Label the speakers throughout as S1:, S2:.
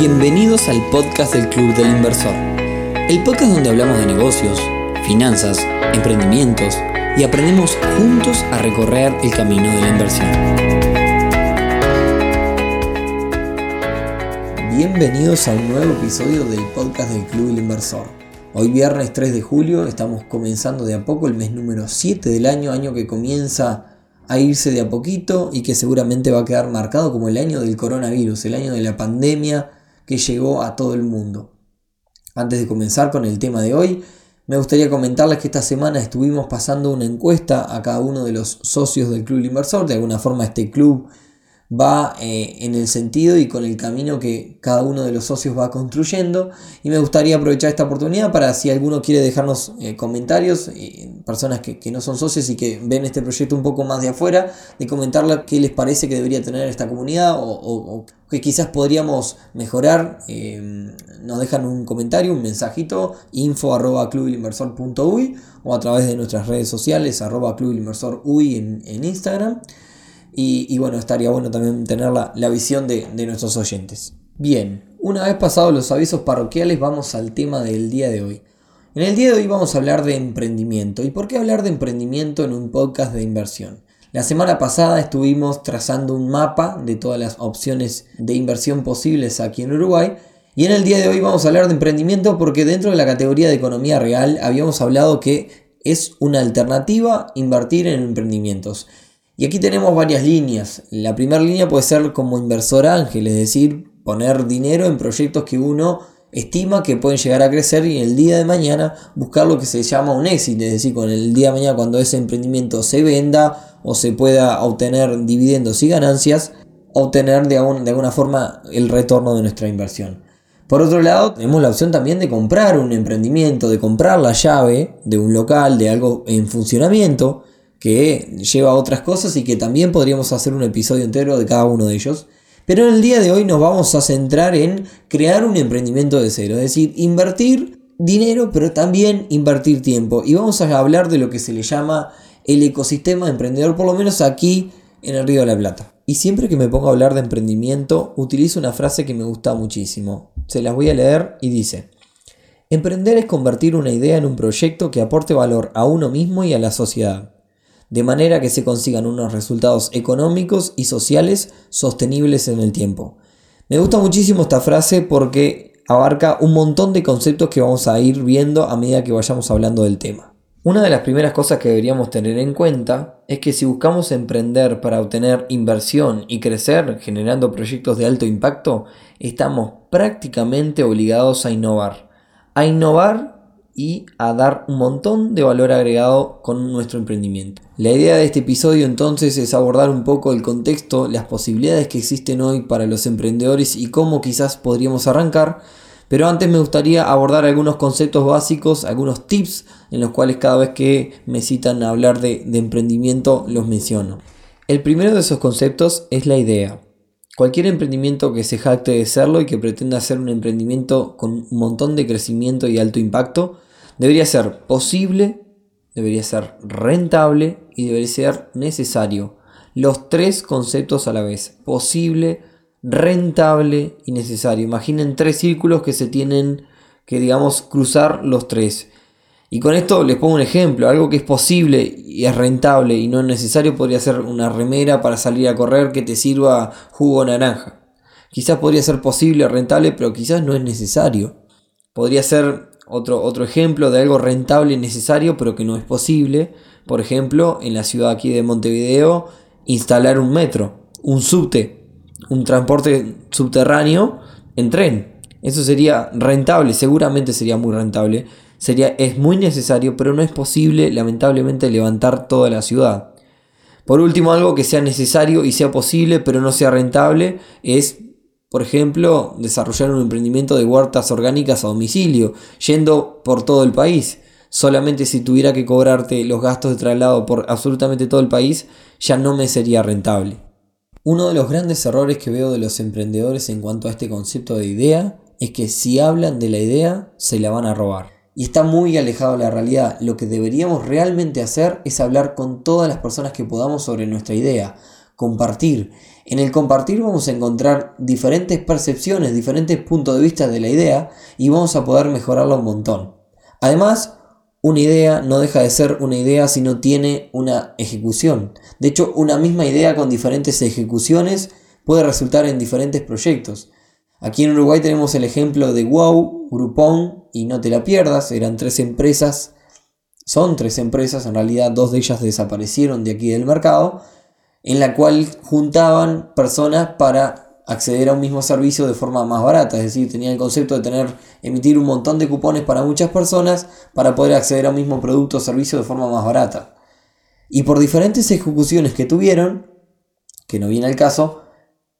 S1: Bienvenidos al podcast del Club del Inversor, el podcast donde hablamos de negocios, finanzas, emprendimientos y aprendemos juntos a recorrer el camino de la inversión. Bienvenidos a un nuevo episodio del podcast del Club del Inversor. Hoy viernes 3 de julio estamos comenzando de a poco el mes número 7 del año, año que comienza a irse de a poquito y que seguramente va a quedar marcado como el año del coronavirus, el año de la pandemia que llegó a todo el mundo. Antes de comenzar con el tema de hoy, me gustaría comentarles que esta semana estuvimos pasando una encuesta a cada uno de los socios del Club Inversor. De alguna forma este club va eh, en el sentido y con el camino que cada uno de los socios va construyendo. Y me gustaría aprovechar esta oportunidad para si alguno quiere dejarnos eh, comentarios, eh, personas que, no son socios y que ven este proyecto un poco más de afuera, de comentarle qué les parece que debería tener esta comunidad o, que quizás podríamos mejorar. nos dejan un comentario, un mensajito, info arroba o a través de nuestras redes sociales, arroba en, en Instagram. Y, bueno, estaría bueno también tener la, visión de, nuestros oyentes. Bien, una vez pasados los avisos parroquiales, vamos al tema del día de hoy. En el día de hoy vamos a hablar de emprendimiento. ¿Y por qué hablar de emprendimiento en un podcast de inversión? La semana pasada estuvimos trazando un mapa de todas las opciones de inversión posibles aquí en Uruguay. Y en el día de hoy vamos a hablar de emprendimiento porque dentro de la categoría de economía real habíamos hablado que es una alternativa invertir en emprendimientos. Y aquí tenemos varias líneas. La primera línea puede ser como inversor ángel, es decir, poner dinero en proyectos que uno estima que pueden llegar a crecer y el día de mañana buscar lo que se llama un éxito, es decir, con el día de mañana cuando ese emprendimiento se venda o se pueda obtener dividendos y ganancias, obtener de, de alguna forma el retorno de nuestra inversión. Por otro lado, tenemos la opción también de comprar un emprendimiento, de comprar la llave de un local, de algo en funcionamiento, que lleva a otras cosas y que también podríamos hacer un episodio entero de cada uno de ellos. Pero en el día de hoy nos vamos a centrar en crear un emprendimiento de cero, es decir, invertir dinero, pero también invertir tiempo. Y vamos a hablar de lo que se le llama el ecosistema emprendedor, por lo menos aquí en el Río de la Plata. Y siempre que me pongo a hablar de emprendimiento, utilizo una frase que me gusta muchísimo. Se las voy a leer y dice, Emprender es convertir una idea en un proyecto que aporte valor a uno mismo y a la sociedad de manera que se consigan unos resultados económicos y sociales sostenibles en el tiempo. Me gusta muchísimo esta frase porque abarca un montón de conceptos que vamos a ir viendo a medida que vayamos hablando del tema. Una de las primeras cosas que deberíamos tener en cuenta es que si buscamos emprender para obtener inversión y crecer generando proyectos de alto impacto, estamos prácticamente obligados a innovar. A innovar y a dar un montón de valor agregado con nuestro emprendimiento. La idea de este episodio entonces es abordar un poco el contexto, las posibilidades que existen hoy para los emprendedores y cómo quizás podríamos arrancar, pero antes me gustaría abordar algunos conceptos básicos, algunos tips en los cuales cada vez que me citan a hablar de, de emprendimiento los menciono. El primero de esos conceptos es la idea. Cualquier emprendimiento que se jacte de serlo y que pretenda ser un emprendimiento con un montón de crecimiento y alto impacto, debería ser posible, debería ser rentable y debería ser necesario. Los tres conceptos a la vez, posible, rentable y necesario. Imaginen tres círculos que se tienen que, digamos, cruzar los tres. Y con esto les pongo un ejemplo, algo que es posible y es rentable y no es necesario podría ser una remera para salir a correr que te sirva jugo naranja. Quizás podría ser posible, rentable, pero quizás no es necesario. Podría ser otro, otro ejemplo de algo rentable y necesario, pero que no es posible. Por ejemplo, en la ciudad aquí de Montevideo, instalar un metro, un subte, un transporte subterráneo en tren. Eso sería rentable, seguramente sería muy rentable sería, es muy necesario, pero no es posible, lamentablemente, levantar toda la ciudad. Por último, algo que sea necesario y sea posible, pero no sea rentable, es, por ejemplo, desarrollar un emprendimiento de huertas orgánicas a domicilio, yendo por todo el país. Solamente si tuviera que cobrarte los gastos de traslado por absolutamente todo el país, ya no me sería rentable. Uno de los grandes errores que veo de los emprendedores en cuanto a este concepto de idea es que si hablan de la idea, se la van a robar y está muy alejado de la realidad. Lo que deberíamos realmente hacer es hablar con todas las personas que podamos sobre nuestra idea, compartir. En el compartir vamos a encontrar diferentes percepciones, diferentes puntos de vista de la idea y vamos a poder mejorarla un montón. Además, una idea no deja de ser una idea si no tiene una ejecución. De hecho, una misma idea con diferentes ejecuciones puede resultar en diferentes proyectos. Aquí en Uruguay tenemos el ejemplo de Wow, Groupon y No te la pierdas. Eran tres empresas, son tres empresas, en realidad dos de ellas desaparecieron de aquí del mercado, en la cual juntaban personas para acceder a un mismo servicio de forma más barata, es decir, tenía el concepto de tener, emitir un montón de cupones para muchas personas para poder acceder a un mismo producto o servicio de forma más barata. Y por diferentes ejecuciones que tuvieron, que no viene al caso,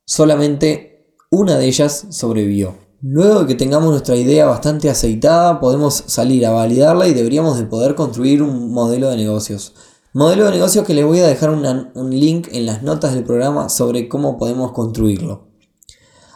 S1: solamente una de ellas sobrevivió. Luego de que tengamos nuestra idea bastante aceitada, podemos salir a validarla y deberíamos de poder construir un modelo de negocios. Modelo de negocios que les voy a dejar un link en las notas del programa sobre cómo podemos construirlo.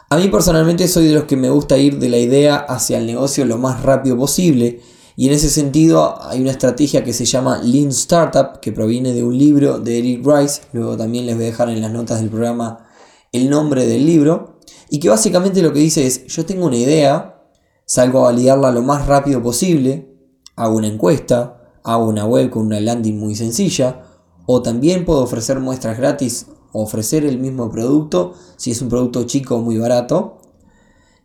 S1: A mí personalmente soy de los que me gusta ir de la idea hacia el negocio lo más rápido posible y en ese sentido hay una estrategia que se llama Lean Startup que proviene de un libro de Eric Rice, luego también les voy a dejar en las notas del programa el nombre del libro y que básicamente lo que dice es yo tengo una idea, salgo a validarla lo más rápido posible, hago una encuesta, hago una web con una landing muy sencilla o también puedo ofrecer muestras gratis ofrecer el mismo producto, si es un producto chico o muy barato.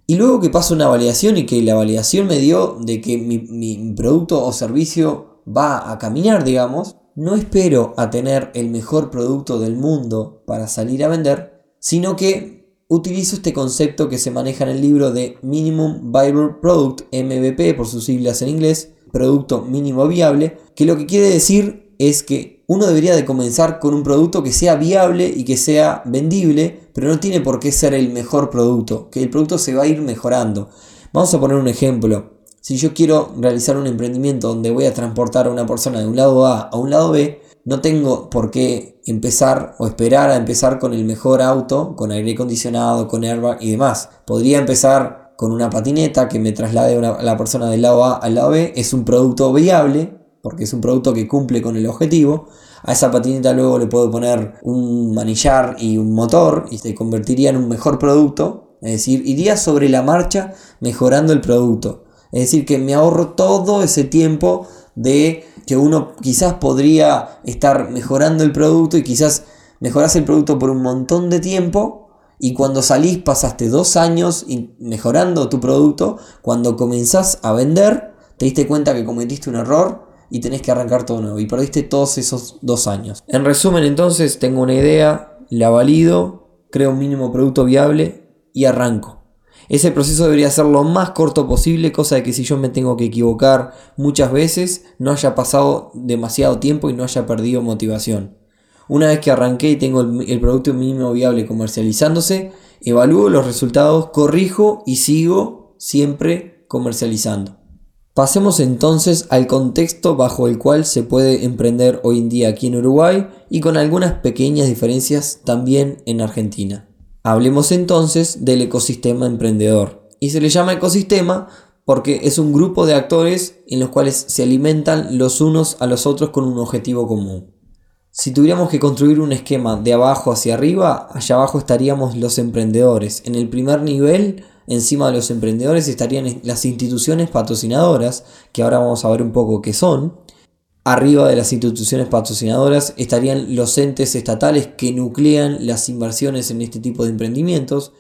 S1: Y luego que pasa una validación y que la validación me dio de que mi, producto o servicio va a caminar, digamos, no espero a tener el mejor producto del mundo para salir a vender, sino que utilizo este concepto que se maneja en el libro de Minimum Viable Product, MVP por sus siglas en inglés, producto mínimo viable, que lo que quiere decir es que uno debería de comenzar con un producto que sea viable y que sea vendible, pero no tiene por qué ser el mejor producto, que el producto se va a ir mejorando. Vamos a poner un ejemplo. Si yo quiero realizar un emprendimiento donde voy a transportar a una persona de un lado A a un lado B, no tengo por qué empezar o esperar a empezar con el mejor auto, con aire acondicionado, con airbag y demás. Podría empezar con una patineta que me traslade a la persona del lado A al lado B. Es un producto viable, porque es un producto que cumple con el objetivo. A esa patineta luego le puedo poner un manillar y un motor y se convertiría en un mejor producto. Es decir, iría sobre la marcha mejorando el producto. Es decir, que me ahorro todo ese tiempo de que uno quizás podría estar mejorando el producto y quizás mejoras el producto por un montón de tiempo y cuando salís pasaste dos años mejorando tu producto, cuando comenzás a vender te diste cuenta que cometiste un error y tenés que arrancar todo nuevo. Y perdiste todos esos dos años. En resumen, entonces, tengo una idea, la valido, creo un mínimo producto viable y arranco. Ese proceso debería ser lo más corto posible, cosa de que si yo me tengo que equivocar muchas veces, no haya pasado demasiado tiempo y no haya perdido motivación. Una vez que arranqué y tengo el, el producto mínimo viable comercializándose, evalúo los resultados, corrijo y sigo siempre comercializando. Pasemos entonces al contexto bajo el cual se puede emprender hoy en día aquí en Uruguay y con algunas pequeñas diferencias también en Argentina. Hablemos entonces del ecosistema emprendedor. Y se le llama ecosistema porque es un grupo de actores en los cuales se alimentan los unos a los otros con un objetivo común. Si tuviéramos que construir un esquema de abajo hacia arriba, allá abajo estaríamos los emprendedores. En el primer nivel encima de los emprendedores estarían las instituciones patrocinadoras, que ahora vamos a ver un poco qué son. Arriba de las instituciones patrocinadoras estarían los entes estatales que nuclean las inversiones en este tipo de emprendimientos.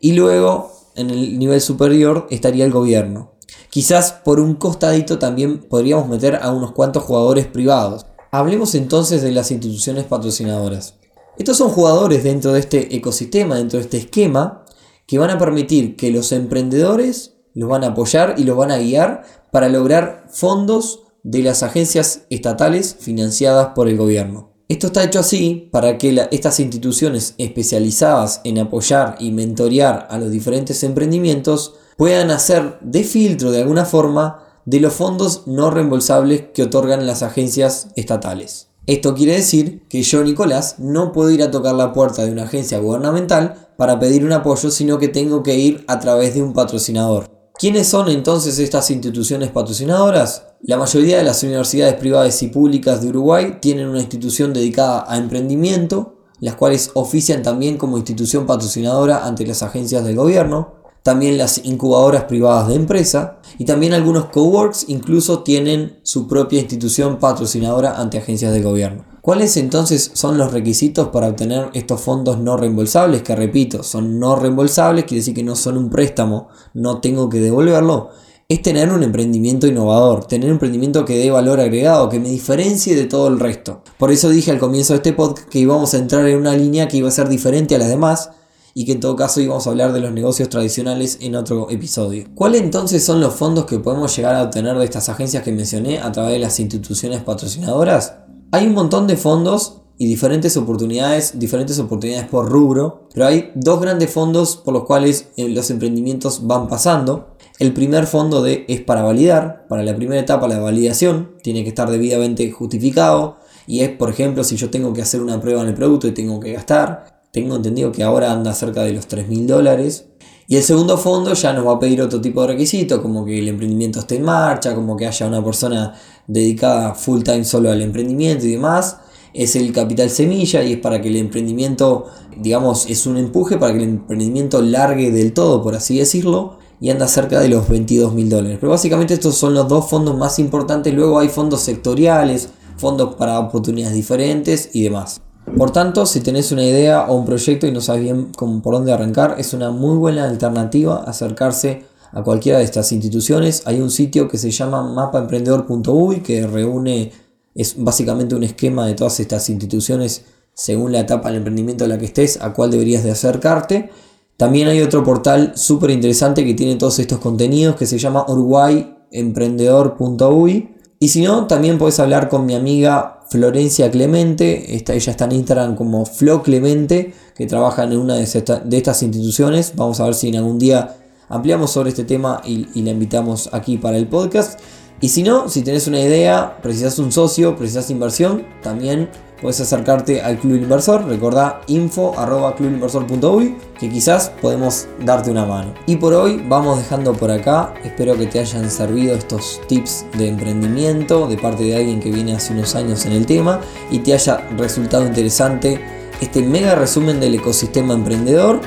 S1: Y luego, en el nivel superior, estaría el gobierno. Quizás por un costadito también podríamos meter a unos cuantos jugadores privados. Hablemos entonces de las instituciones patrocinadoras. Estos son jugadores dentro de este ecosistema, dentro de este esquema, que van a permitir que los emprendedores los van a apoyar y los van a guiar para lograr fondos de las agencias estatales financiadas por el gobierno. Esto está hecho así para que estas instituciones especializadas en apoyar y mentorear a los diferentes emprendimientos puedan hacer de filtro de alguna forma de los fondos no reembolsables que otorgan las agencias estatales. Esto quiere decir que yo, Nicolás, no puedo ir a tocar la puerta de una agencia gubernamental para pedir un apoyo, sino que tengo que ir a través de un patrocinador. ¿Quiénes son entonces estas instituciones patrocinadoras? La mayoría de las universidades privadas y públicas de Uruguay tienen una institución dedicada a emprendimiento, las cuales ofician también como institución patrocinadora ante las agencias del gobierno, también las incubadoras privadas de empresa y también algunos coworks incluso tienen su propia institución patrocinadora ante agencias de gobierno. ¿Cuáles entonces son los requisitos para obtener estos fondos no reembolsables? Que repito, son no reembolsables, quiere decir que no son un préstamo, no tengo que devolverlo. Es tener un emprendimiento innovador, tener un emprendimiento que dé valor agregado, que me diferencie de todo el resto. Por eso dije al comienzo de este podcast que íbamos a entrar en una línea que iba a ser diferente a las demás y que en todo caso íbamos a hablar de los negocios tradicionales en otro episodio. ¿Cuáles entonces son los fondos que podemos llegar a obtener de estas agencias que mencioné a través de las instituciones patrocinadoras? Hay un montón de fondos y diferentes oportunidades, diferentes oportunidades por rubro, pero hay dos grandes fondos por los cuales eh, los emprendimientos van pasando. El primer fondo de, es para validar, para la primera etapa la validación, tiene que estar debidamente justificado y es, por ejemplo, si yo tengo que hacer una prueba en el producto y tengo que gastar, tengo entendido que ahora anda cerca de los 3 mil dólares. Y el segundo fondo ya nos va a pedir otro tipo de requisito, como que el emprendimiento esté en marcha, como que haya una persona dedicada full time solo al emprendimiento y demás. Es el capital semilla y es para que el emprendimiento, digamos, es un empuje para que el emprendimiento largue del todo, por así decirlo, y anda cerca de los 22 mil dólares. Pero básicamente estos son los dos fondos más importantes. Luego hay fondos sectoriales, fondos para oportunidades diferentes y demás. Por tanto, si tenés una idea o un proyecto y no sabes bien por dónde arrancar, es una muy buena alternativa acercarse a cualquiera de estas instituciones. Hay un sitio que se llama mapaemprendedor.uy que reúne, es básicamente un esquema de todas estas instituciones según la etapa del emprendimiento en la que estés, a cuál deberías de acercarte. También hay otro portal súper interesante que tiene todos estos contenidos que se llama uruguayemprendedor.uy. Y si no, también puedes hablar con mi amiga Florencia Clemente, ella está en Instagram como Flo Clemente, que trabaja en una de, estas instituciones. Vamos a ver si en algún día ampliamos sobre este tema y, la invitamos aquí para el podcast. Y si no, si tenés una idea, precisas un socio, precisas inversión, también puedes acercarte al Club Inversor. Recordá info arroba que quizás podemos darte una mano. Y por hoy vamos dejando por acá. Espero que te hayan servido estos tips de emprendimiento de parte de alguien que viene hace unos años en el tema y te haya resultado interesante este mega resumen del ecosistema emprendedor.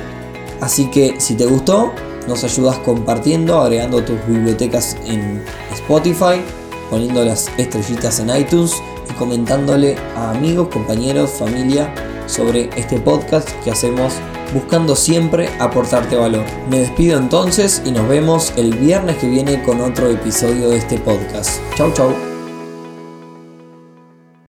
S1: Así que si te gustó, nos ayudas compartiendo, agregando tus bibliotecas en Spotify, poniendo las estrellitas en iTunes comentándole a amigos, compañeros, familia sobre este podcast que hacemos buscando siempre aportarte valor. Me despido entonces y nos vemos el viernes que viene con otro episodio de este podcast. Chau chau.